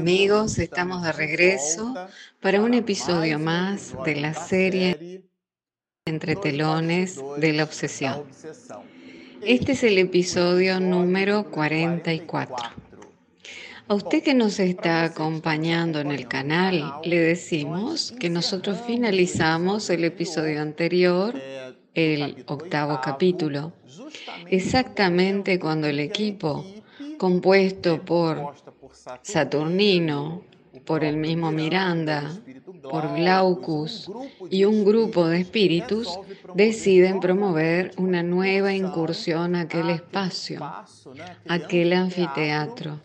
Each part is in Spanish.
amigos, estamos de regreso para un episodio más de la serie Entre telones de la obsesión. Este es el episodio número 44. A usted que nos está acompañando en el canal, le decimos que nosotros finalizamos el episodio anterior, el octavo capítulo, exactamente cuando el equipo compuesto por Saturnino, por el mismo Miranda, por Glaucus y un grupo de espíritus, deciden promover una nueva incursión a aquel espacio, aquel anfiteatro,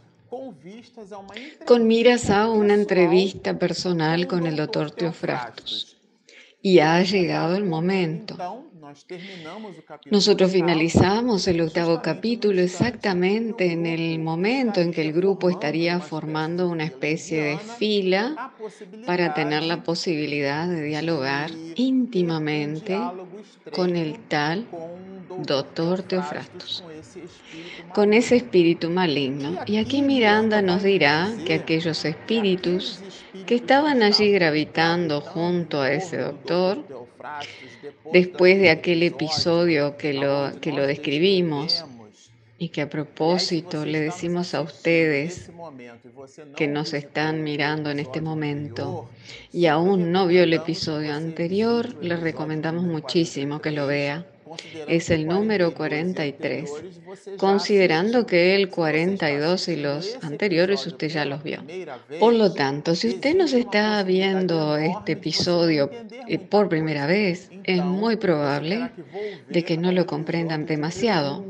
con miras a una entrevista personal con el doctor Teofrastus. Y ha llegado el momento. Nosotros finalizamos el octavo capítulo exactamente en el momento en que el grupo estaría formando una especie de fila para tener la posibilidad de dialogar íntimamente con el tal doctor Teofrastus, con ese espíritu maligno. Y aquí Miranda nos dirá que aquellos espíritus que estaban allí gravitando junto a ese doctor, después de aquel episodio que lo, que lo describimos y que a propósito le decimos a ustedes que nos están mirando en este momento y aún no vio el episodio anterior, les recomendamos muchísimo que lo vea es el número 43, considerando que el 42 y los anteriores usted ya los vio. Por lo tanto, si usted nos está viendo este episodio eh, por primera vez, es muy probable de que no lo comprendan demasiado.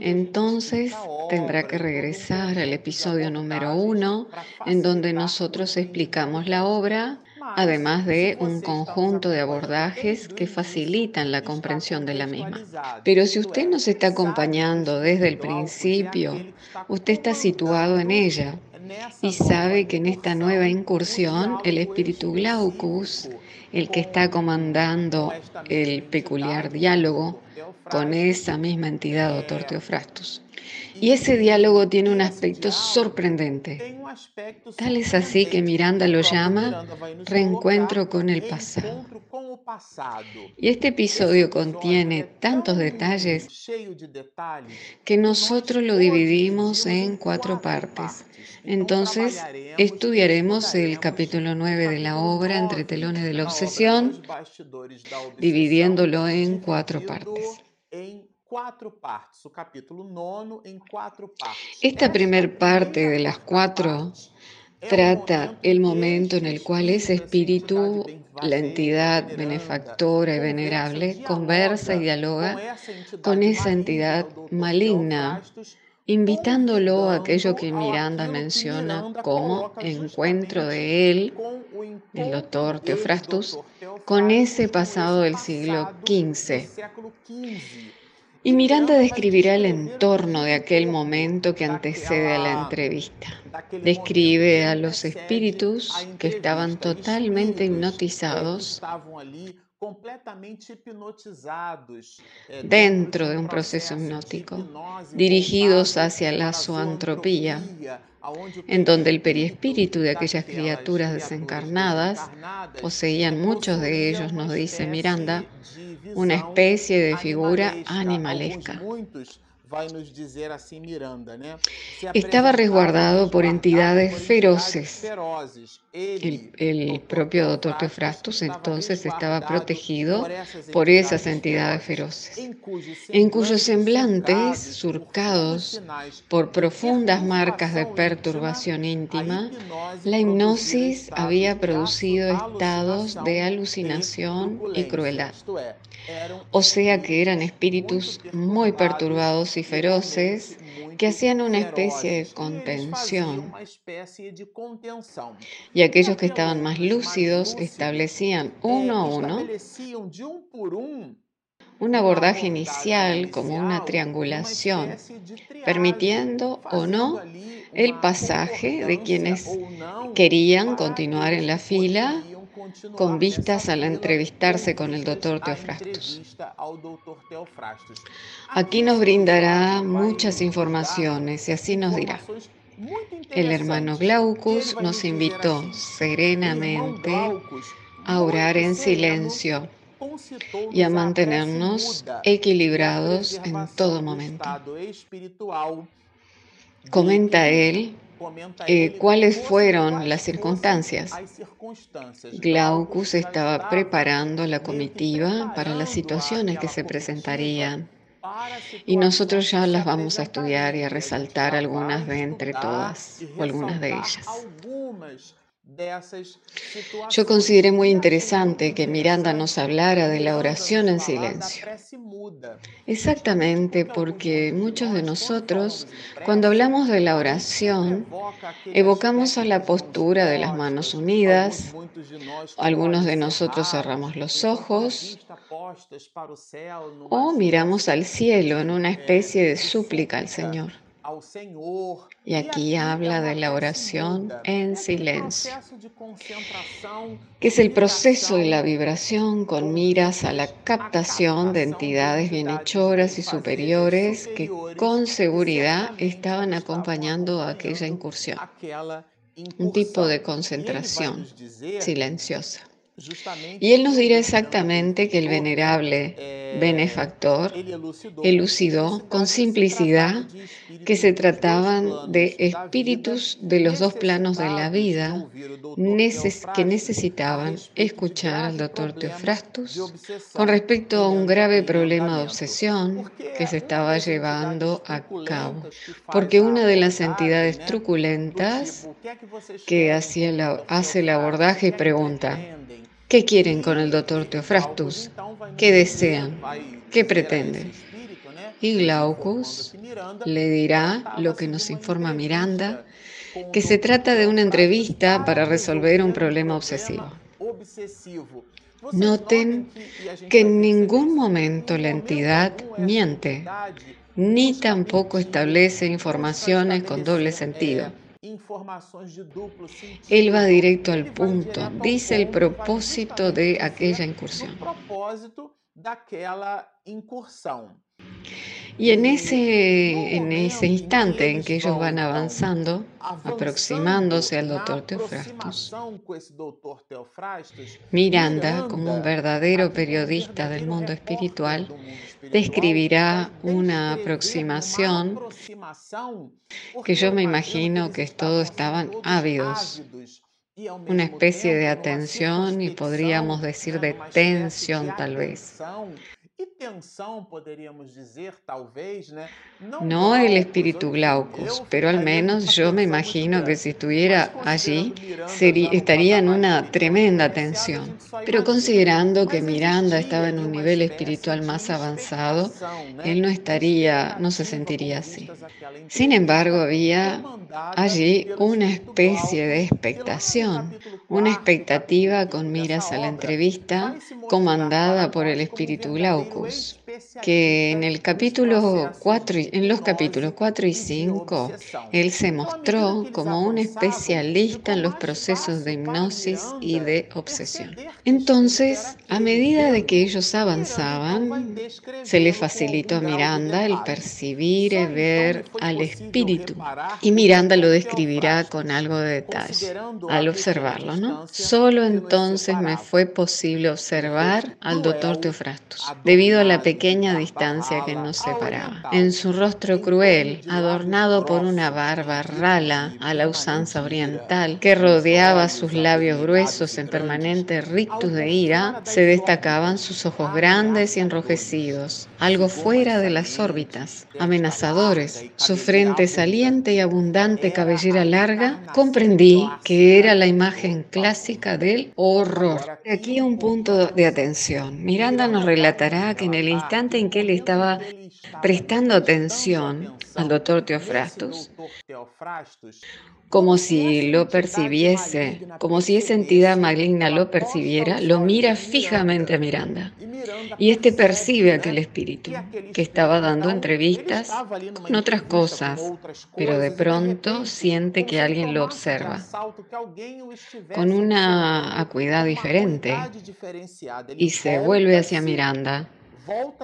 Entonces tendrá que regresar al episodio número uno, en donde nosotros explicamos la obra además de un conjunto de abordajes que facilitan la comprensión de la misma. Pero si usted nos está acompañando desde el principio, usted está situado en ella y sabe que en esta nueva incursión el espíritu Glaucus, el que está comandando el peculiar diálogo con esa misma entidad, doctor Teofrastus, y ese diálogo tiene un aspecto sorprendente. Tal es así que Miranda lo llama reencuentro con el pasado. Y este episodio contiene tantos detalles que nosotros lo dividimos en cuatro partes. Entonces, estudiaremos el capítulo 9 de la obra Entre telones de la obsesión, dividiéndolo en cuatro partes. Esta primer parte de las cuatro trata el momento en el cual ese espíritu, la entidad benefactora y venerable, conversa y dialoga con esa entidad maligna, invitándolo a aquello que Miranda menciona como encuentro de él, el doctor Teofrastus, con ese pasado del siglo XV y Miranda describirá el entorno de aquel momento que antecede a la entrevista. Describe a los espíritus que estaban totalmente hipnotizados dentro de un proceso hipnótico, dirigidos hacia la zoantropía, en donde el periespíritu de aquellas criaturas desencarnadas poseían muchos de ellos, nos dice Miranda, una especie de figura animalesca. Estaba resguardado por entidades feroces. El, propio doctor Teofrastus entonces estaba protegido por esas entidades feroces, en cuyos semblantes, surcados por profundas marcas de perturbación íntima, la hipnosis había producido estados de alucinación y crueldad. O sea que eran espíritus muy perturbados y feroces que hacían una especie de contención. Y aquellos que estaban más lúcidos establecían uno a uno un abordaje inicial como una triangulación, permitiendo o no el pasaje de quienes querían continuar en la fila con vistas al entrevistarse con el doctor Teofrastus. Aquí nos brindará muchas informaciones y así nos dirá. El hermano Glaucus nos invitó serenamente a orar en silencio y a mantenernos equilibrados en todo momento. Comenta él eh, cuáles fueron las circunstancias. Glaucus estaba preparando la comitiva para las situaciones que se presentarían. Y nosotros ya las vamos a estudiar y a resaltar algunas de entre todas o algunas de ellas. Yo consideré muy interesante que Miranda nos hablara de la oración en silencio. Exactamente porque muchos de nosotros, cuando hablamos de la oración, evocamos a la postura de las manos unidas, algunos de nosotros cerramos los ojos o miramos al cielo en una especie de súplica al Señor. Y aquí habla de la oración en silencio, que es el proceso de la vibración con miras a la captación de entidades bienhechoras y superiores que con seguridad estaban acompañando a aquella incursión. Un tipo de concentración silenciosa. Y él nos dirá exactamente que el venerable benefactor elucidó con simplicidad que se trataban de espíritus de los dos planos de la vida que necesitaban escuchar al doctor Teofrastus con respecto a un grave problema de obsesión que se estaba llevando a cabo. Porque una de las entidades truculentas que hace el abordaje pregunta, ¿Qué quieren con el doctor Teofrastus? ¿Qué desean? ¿Qué pretenden? Y Glaucus le dirá lo que nos informa Miranda, que se trata de una entrevista para resolver un problema obsesivo. Noten que en ningún momento la entidad miente, ni tampoco establece informaciones con doble sentido. Él va directo al punto, dice el propósito de aquella incursión. Y en ese, en ese instante en que ellos van avanzando, aproximándose al doctor Teofrastus, Miranda, como un verdadero periodista del mundo espiritual, describirá una aproximación que yo me imagino que todos estaban ávidos, una especie de atención y podríamos decir de tensión tal vez, no el espíritu Glaucus, pero al menos yo me imagino que si estuviera allí estaría en una tremenda tensión. Pero considerando que Miranda estaba en un nivel espiritual más avanzado, él no estaría, no se sentiría así. Sin embargo, había allí una especie de expectación, una expectativa con miras a la entrevista comandada por el espíritu Glaucus, que en el capítulo 4, en los capítulos 4 y 5, él se mostró como un especialista en los procesos de hipnosis y de obsesión. Entonces, a medida de que ellos avanzaban, se le facilitó a Miranda el percibir y ver al espíritu. Y Miranda lo describirá con algo de detalle al observarlo, ¿no? Solo entonces me fue posible observar al doctor Teofrastus, debido a la pequeña distancia que nos separaba. En su rostro cruel, adornado por una barba rala a la usanza oriental, que rodeaba sus labios gruesos en permanente rictus de ira, se destacaban sus ojos grandes y enrojecidos, algo fuera de las órbitas, amenazadores. Su frente saliente y abundante cabellera larga, comprendí que era la imagen clásica del horror. Aquí un punto de atención. Miranda nos relatará que en el instante en que él estaba prestando atención al doctor Teofrastus, como si lo percibiese, como si esa entidad maligna lo percibiera, lo mira fijamente a Miranda. Y este percibe aquel espíritu que estaba dando entrevistas con otras cosas, pero de pronto siente que alguien lo observa con una acuidad diferente y se vuelve hacia Miranda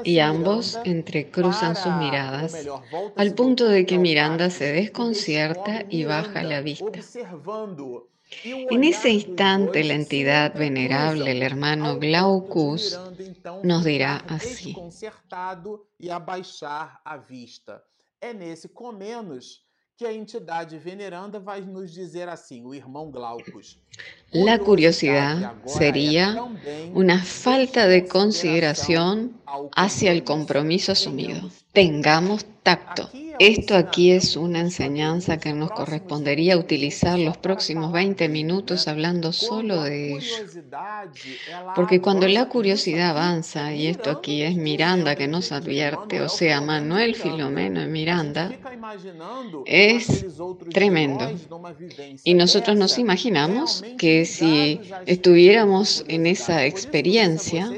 y ambos entrecruzan sus miradas, al punto de que Miranda se desconcierta y baja la vista. En ese instante la entidad venerable, el hermano Glaucus, nos dirá así. Que a entidade veneranda vai nos dizer assim, o irmão Glaucus. La curiosidad sería una falta de consideración hacia el compromiso asumido. Tengamos tacto. Esto aquí es una enseñanza que nos correspondería utilizar los próximos 20 minutos hablando solo de ello. Porque cuando la curiosidad avanza, y esto aquí es Miranda que nos advierte, o sea, Manuel Filomeno y Miranda, es tremendo. Y nosotros nos imaginamos que si estuviéramos en esa experiencia,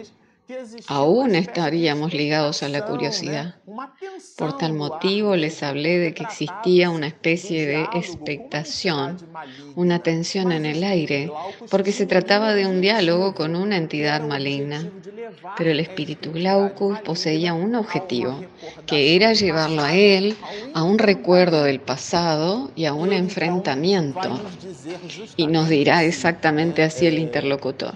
aún estaríamos ligados a la curiosidad. Por tal motivo les hablé de que existía una especie de expectación, una tensión en el aire, porque se trataba de un diálogo con una entidad maligna. Pero el espíritu Glaucus poseía un objetivo, que era llevarlo a él a un recuerdo del pasado y a un enfrentamiento. Y nos dirá exactamente así el interlocutor.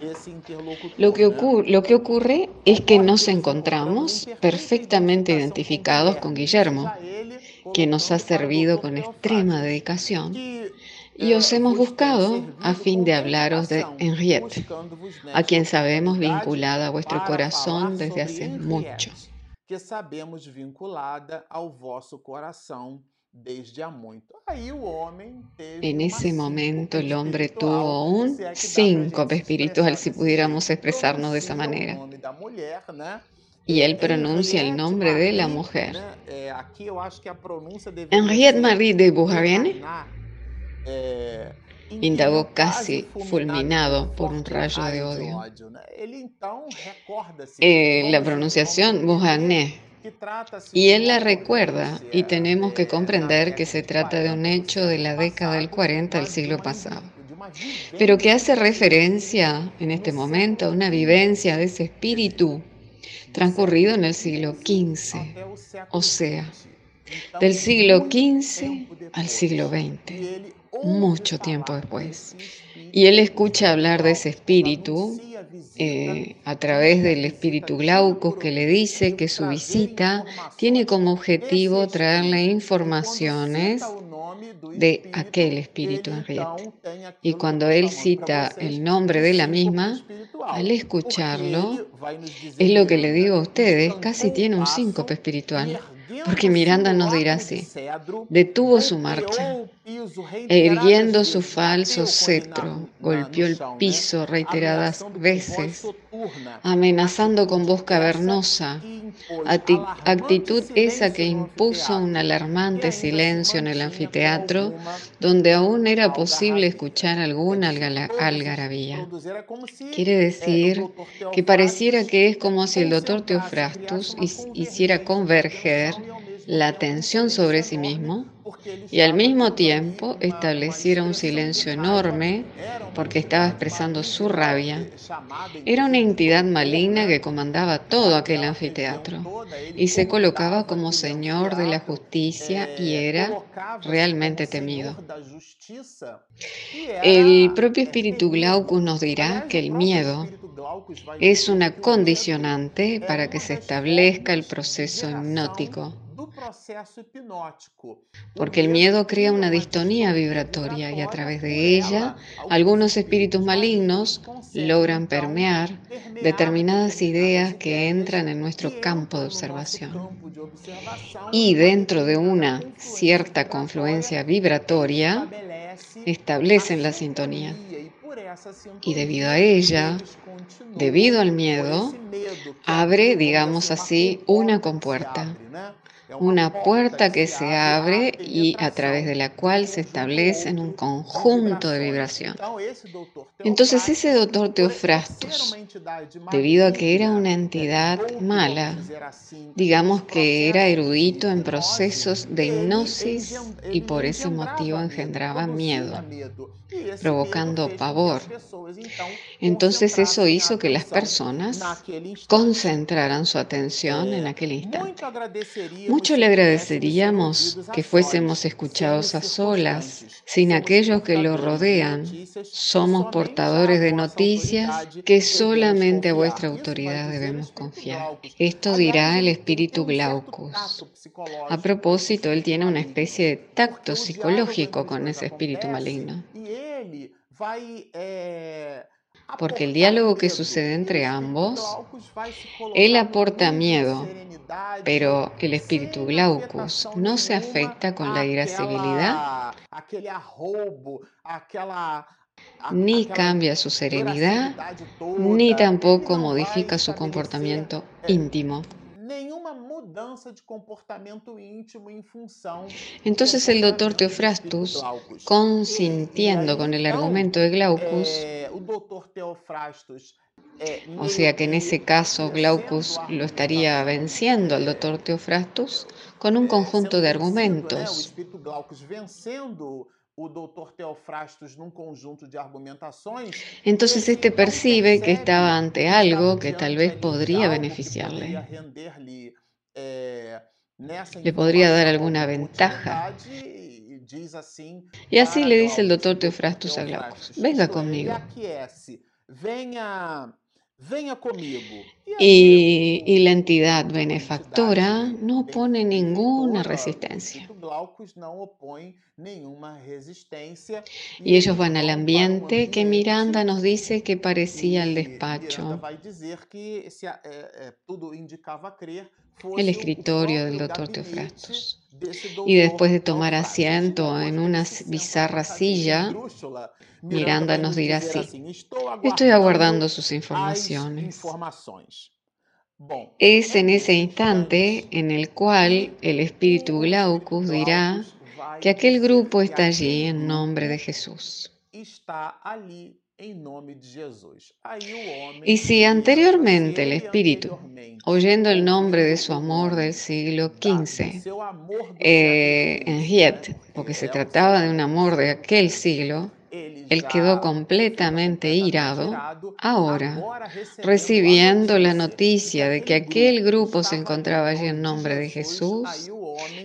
Lo que, lo que ocurre es que nos encontramos perfectamente identificados con Guillermo, que nos ha servido con extrema dedicación y os hemos buscado a fin de hablaros de Henriette, a quien sabemos vinculada a vuestro corazón desde hace mucho. Que sabemos vinculada ao vosso coração en ese momento el hombre tuvo un síncope espiritual, si pudiéramos expresarnos de esa manera. Y él pronuncia el nombre de la mujer. Henriette Marie de Beauharnais indagó casi fulminado por un rayo de odio. Eh, la pronunciación Beauharnais y él la recuerda y tenemos que comprender que se trata de un hecho de la década del 40 del siglo pasado, pero que hace referencia en este momento a una vivencia de ese espíritu transcurrido en el siglo XV, o sea, del siglo XV al siglo XX mucho tiempo después. Y él escucha hablar de ese espíritu eh, a través del espíritu Glaucus que le dice que su visita tiene como objetivo traerle informaciones de aquel espíritu Henriette. Y cuando él cita el nombre de la misma, al escucharlo, es lo que le digo a ustedes, casi tiene un síncope espiritual. Porque Miranda nos dirá así, detuvo su marcha, e irguiendo su falso cetro, golpeó el piso reiteradas veces, amenazando con voz cavernosa, actitud esa que impuso un alarmante silencio en el anfiteatro, donde aún era posible escuchar alguna algarabía. Quiere decir que pareciera que es como si el doctor Teofrastus hiciera converger la atención sobre sí mismo y al mismo tiempo estableciera un silencio enorme porque estaba expresando su rabia. Era una entidad maligna que comandaba todo aquel anfiteatro y se colocaba como señor de la justicia y era realmente temido. El propio espíritu Glaucus nos dirá que el miedo es una condicionante para que se establezca el proceso hipnótico. Porque el miedo crea una distonía vibratoria y a través de ella algunos espíritus malignos logran permear determinadas ideas que entran en nuestro campo de observación. Y dentro de una cierta confluencia vibratoria establecen la sintonía. Y debido a ella, debido al miedo, abre, digamos así, una compuerta una puerta que se abre y a través de la cual se establece un conjunto de vibración. Entonces ese doctor Teofrastus, debido a que era una entidad mala, digamos que era erudito en procesos de hipnosis y por ese motivo engendraba miedo. Provocando pavor. Entonces eso hizo que las personas concentraran su atención en aquel instante. Mucho le agradeceríamos que fuésemos escuchados a solas, sin aquellos que lo rodean. Somos portadores de noticias que solamente a vuestra autoridad debemos confiar. Esto dirá el espíritu Glaucus. A propósito, él tiene una especie de tacto psicológico con ese espíritu maligno. Porque el diálogo que sucede entre ambos, él aporta miedo, pero el espíritu Glaucus no se afecta con la irascibilidad ni cambia su serenidad, ni tampoco modifica su comportamiento íntimo. Entonces el doctor Teofrastus, consintiendo con el argumento de Glaucus, o sea que en ese caso Glaucus lo estaría venciendo al doctor Teofrastus con un conjunto de argumentos. Entonces este percibe que estaba ante algo que tal vez podría beneficiarle. Le podría dar alguna ventaja. Y así le dice el doctor Teofrastus a Glaucus, venga conmigo. Y, la entidad benefactora no pone ninguna resistencia. Y ellos van al ambiente que Miranda nos dice que parecía el despacho el escritorio del doctor Teofrastus. Y después de tomar asiento en una bizarra silla, Miranda nos dirá así, estoy aguardando sus informaciones. Es en ese instante en el cual el espíritu Glaucus dirá que aquel grupo está allí en nombre de Jesús. Y si anteriormente el Espíritu, oyendo el nombre de su amor del siglo XV, eh, en Hiet, porque se trataba de un amor de aquel siglo, él quedó completamente irado, ahora, recibiendo la noticia de que aquel grupo se encontraba allí en nombre de Jesús,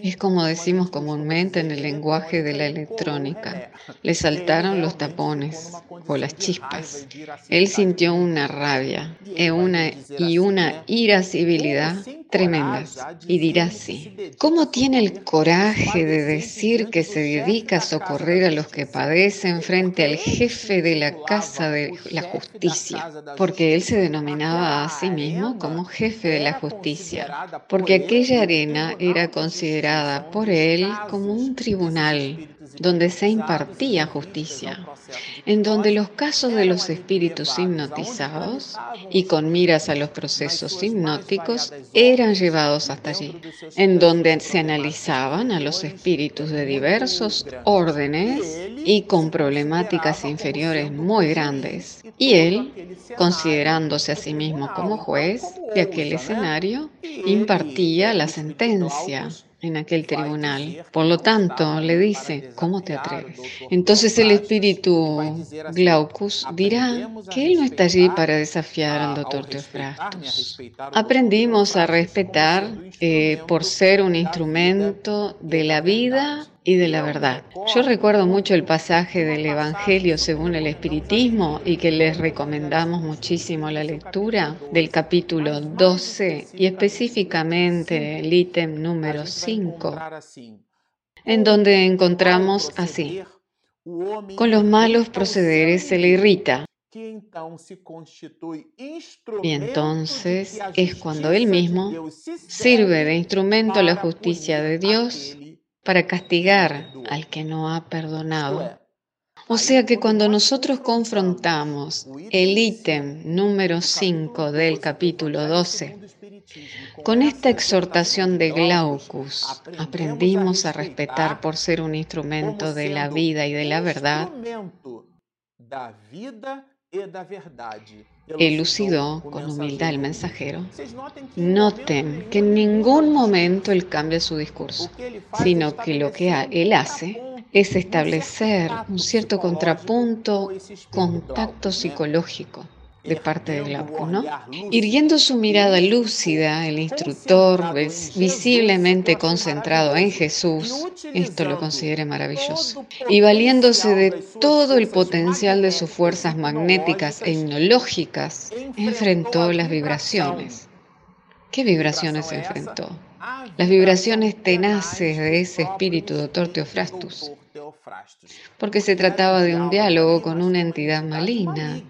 es como decimos comúnmente en el lenguaje de la electrónica. Le saltaron los tapones o las chispas. Él sintió una rabia y una, y una irascibilidad tremendas. Y dirá así, ¿cómo tiene el coraje de decir que se dedica a socorrer a los que padecen frente al jefe de la casa de la justicia? Porque él se denominaba a sí mismo como jefe de la justicia, porque aquella arena era considerada por él como un tribunal donde se impartía justicia, en donde los casos de los espíritus hipnotizados y con miras a los procesos hipnóticos eran llevados hasta allí, en donde se analizaban a los espíritus de diversos órdenes y con problemáticas inferiores muy grandes. Y él, considerándose a sí mismo como juez de aquel escenario, impartía la sentencia en aquel tribunal. Por lo tanto, le dice, ¿cómo te atreves? Entonces el espíritu Glaucus dirá que él no está allí para desafiar al doctor Teofrastus. Aprendimos a respetar eh, por ser un instrumento de la vida y de la verdad. Yo recuerdo mucho el pasaje del Evangelio según el Espiritismo y que les recomendamos muchísimo la lectura del capítulo 12 y específicamente el ítem número 5, en donde encontramos así, con los malos procederes se le irrita. Y entonces es cuando él mismo sirve de instrumento a la justicia de Dios para castigar al que no ha perdonado. O sea que cuando nosotros confrontamos el ítem número 5 del capítulo 12 con esta exhortación de Glaucus, aprendimos a respetar por ser un instrumento de la vida y de la verdad, elucidó con humildad el mensajero. Noten que en ningún momento él cambia su discurso, sino que lo que él hace es establecer un cierto contrapunto, contacto psicológico de parte de Glauco, ¿no? Irguiendo su mirada lúcida, el instructor, visiblemente concentrado en Jesús, esto lo considera maravilloso, y valiéndose de todo el potencial de sus fuerzas magnéticas e hipnológicas, enfrentó las vibraciones. ¿Qué vibraciones enfrentó? Las vibraciones tenaces de ese espíritu, doctor Teofrastus, porque se trataba de un diálogo con una entidad maligna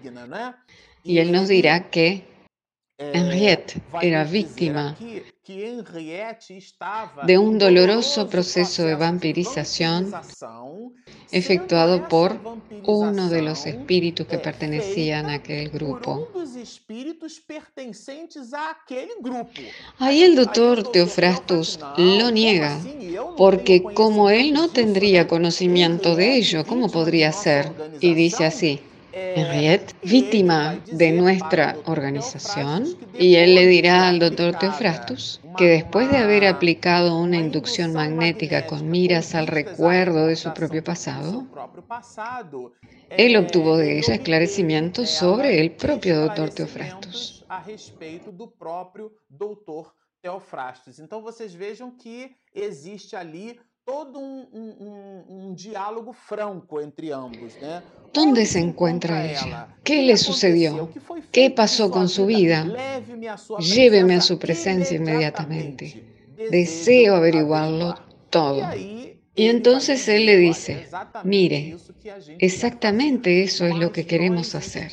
y él nos dirá que Henriette era víctima de un doloroso proceso de vampirización efectuado por uno de los espíritus que pertenecían a aquel grupo. Ahí el doctor Teofrastus lo niega, porque como él no tendría conocimiento de ello, ¿cómo podría ser? Y dice así, Henriette, víctima de nuestra organización, y él le dirá al doctor Teofrastus que después de haber aplicado una inducción magnética con miras al recuerdo de su propio pasado, él obtuvo de ella esclarecimientos sobre el propio doctor Teofrastus. Então vocês vejam que existe ali todo un um, um, um, diálogo franco entre ambos. Né? ¿Dónde se encuentra ella? ¿Qué le sucedió? ¿Qué pasó con su vida? Lléveme a su presencia inmediatamente. Deseo averiguarlo todo. Y entonces él le dice, mire, exactamente eso es lo que queremos hacer.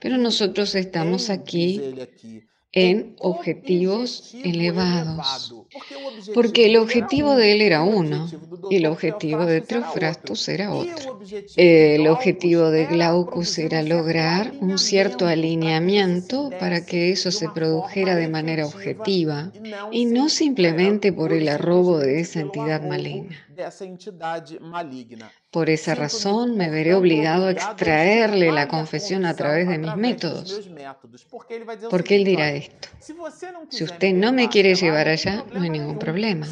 Pero nosotros estamos aquí en objetivos elevados. Porque el objetivo de él era uno y el objetivo de Teofrastus era otro. El objetivo de Glaucus era lograr un cierto alineamiento para que eso se produjera de manera objetiva y no simplemente por el arrobo de esa entidad maligna. Por esa razón me veré obligado a extraerle la confesión a través de mis métodos. Porque él dirá esto. Si usted no me quiere llevar allá, no hay ningún problema.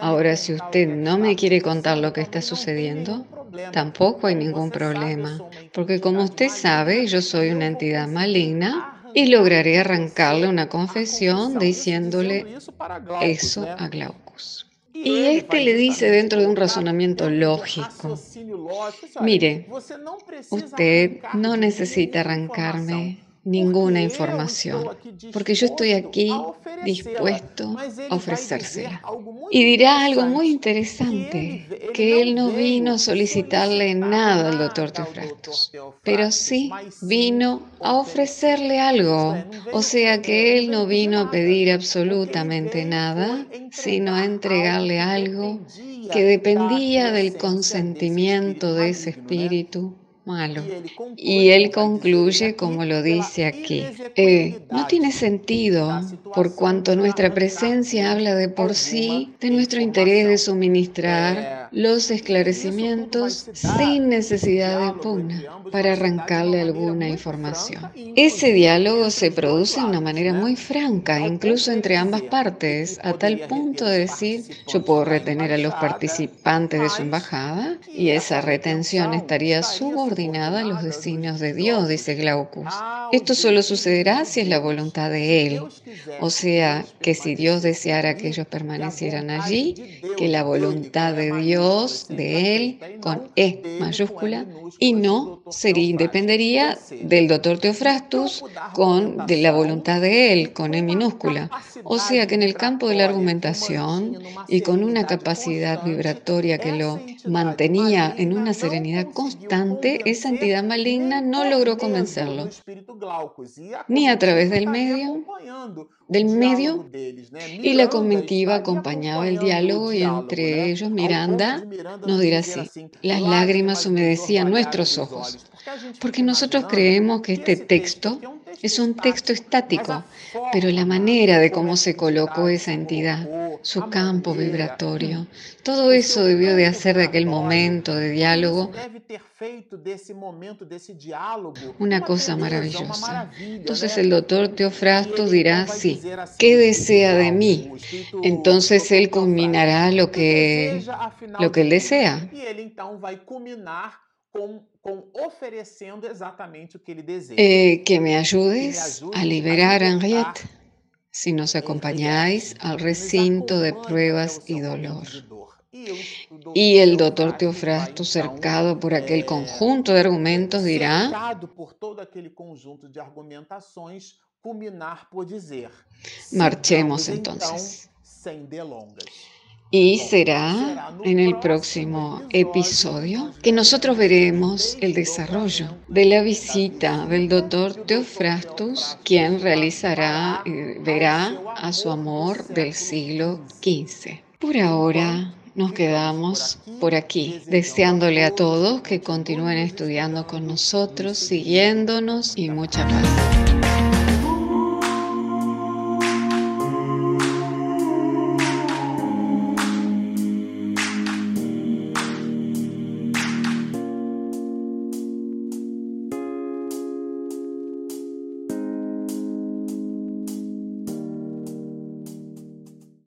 Ahora, si usted no me quiere contar lo que está sucediendo, tampoco hay ningún problema. Porque como usted sabe, yo soy una entidad maligna y lograré arrancarle una confesión diciéndole eso a Glaucus. Y este le dice dentro de un razonamiento lógico, mire, usted no necesita arrancarme ninguna información, porque yo estoy aquí dispuesto a ofrecérsela. Y dirá algo muy interesante, que él no vino a solicitarle nada al doctor Teofrastus, pero sí vino a ofrecerle algo, o sea que él no vino a pedir absolutamente nada, sino a entregarle algo que dependía del consentimiento de ese espíritu malo. Y él concluye como lo dice aquí. Eh, no tiene sentido por cuanto nuestra presencia habla de por sí de nuestro interés de suministrar los esclarecimientos sin necesidad de pugna para arrancarle alguna información. Ese diálogo se produce de una manera muy franca, incluso entre ambas partes, a tal punto de decir, yo puedo retener a los participantes de su embajada y esa retención estaría subordinada a los designios de Dios, dice Glaucus. Esto solo sucederá si es la voluntad de Él. O sea, que si Dios deseara que ellos permanecieran allí, que la voluntad de Dios, de Él, con E mayúscula, y no sería, dependería del doctor Teofrastus con de la voluntad de Él, con E minúscula. O sea que en el campo de la argumentación y con una capacidad vibratoria que lo mantenía en una serenidad constante, esa entidad maligna no logró convencerlo, ni a través del medio, del medio, y la comitiva acompañaba el diálogo y entre ellos Miranda nos dirá así, las lágrimas humedecían nuestros ojos, porque nosotros creemos que este texto es un texto estático, pero la manera de cómo se colocó esa entidad, su campo vibratorio. Todo eso debió de hacer de aquel momento de diálogo una cosa maravillosa. Entonces el doctor E Teofrasto então dirá así, ¿qué desea de mí? Entonces él culminará lo que lo que él desea. E. Eh, que me ayudes a liberar a Henriette si nos acompañáis Henriette, al nos recinto de pruebas y dolor. Y el doctor Teofrasto cercado por aquel conjunto de argumentos, dirá, por dizer: marchemos entonces. Y será en el próximo episodio que nosotros veremos el desarrollo de la visita del doctor Teofrastus, quien realizará, eh, verá a su amor del siglo XV. Por ahora nos quedamos por aquí, deseándole a todos que continúen estudiando con nosotros, siguiéndonos y mucha paz.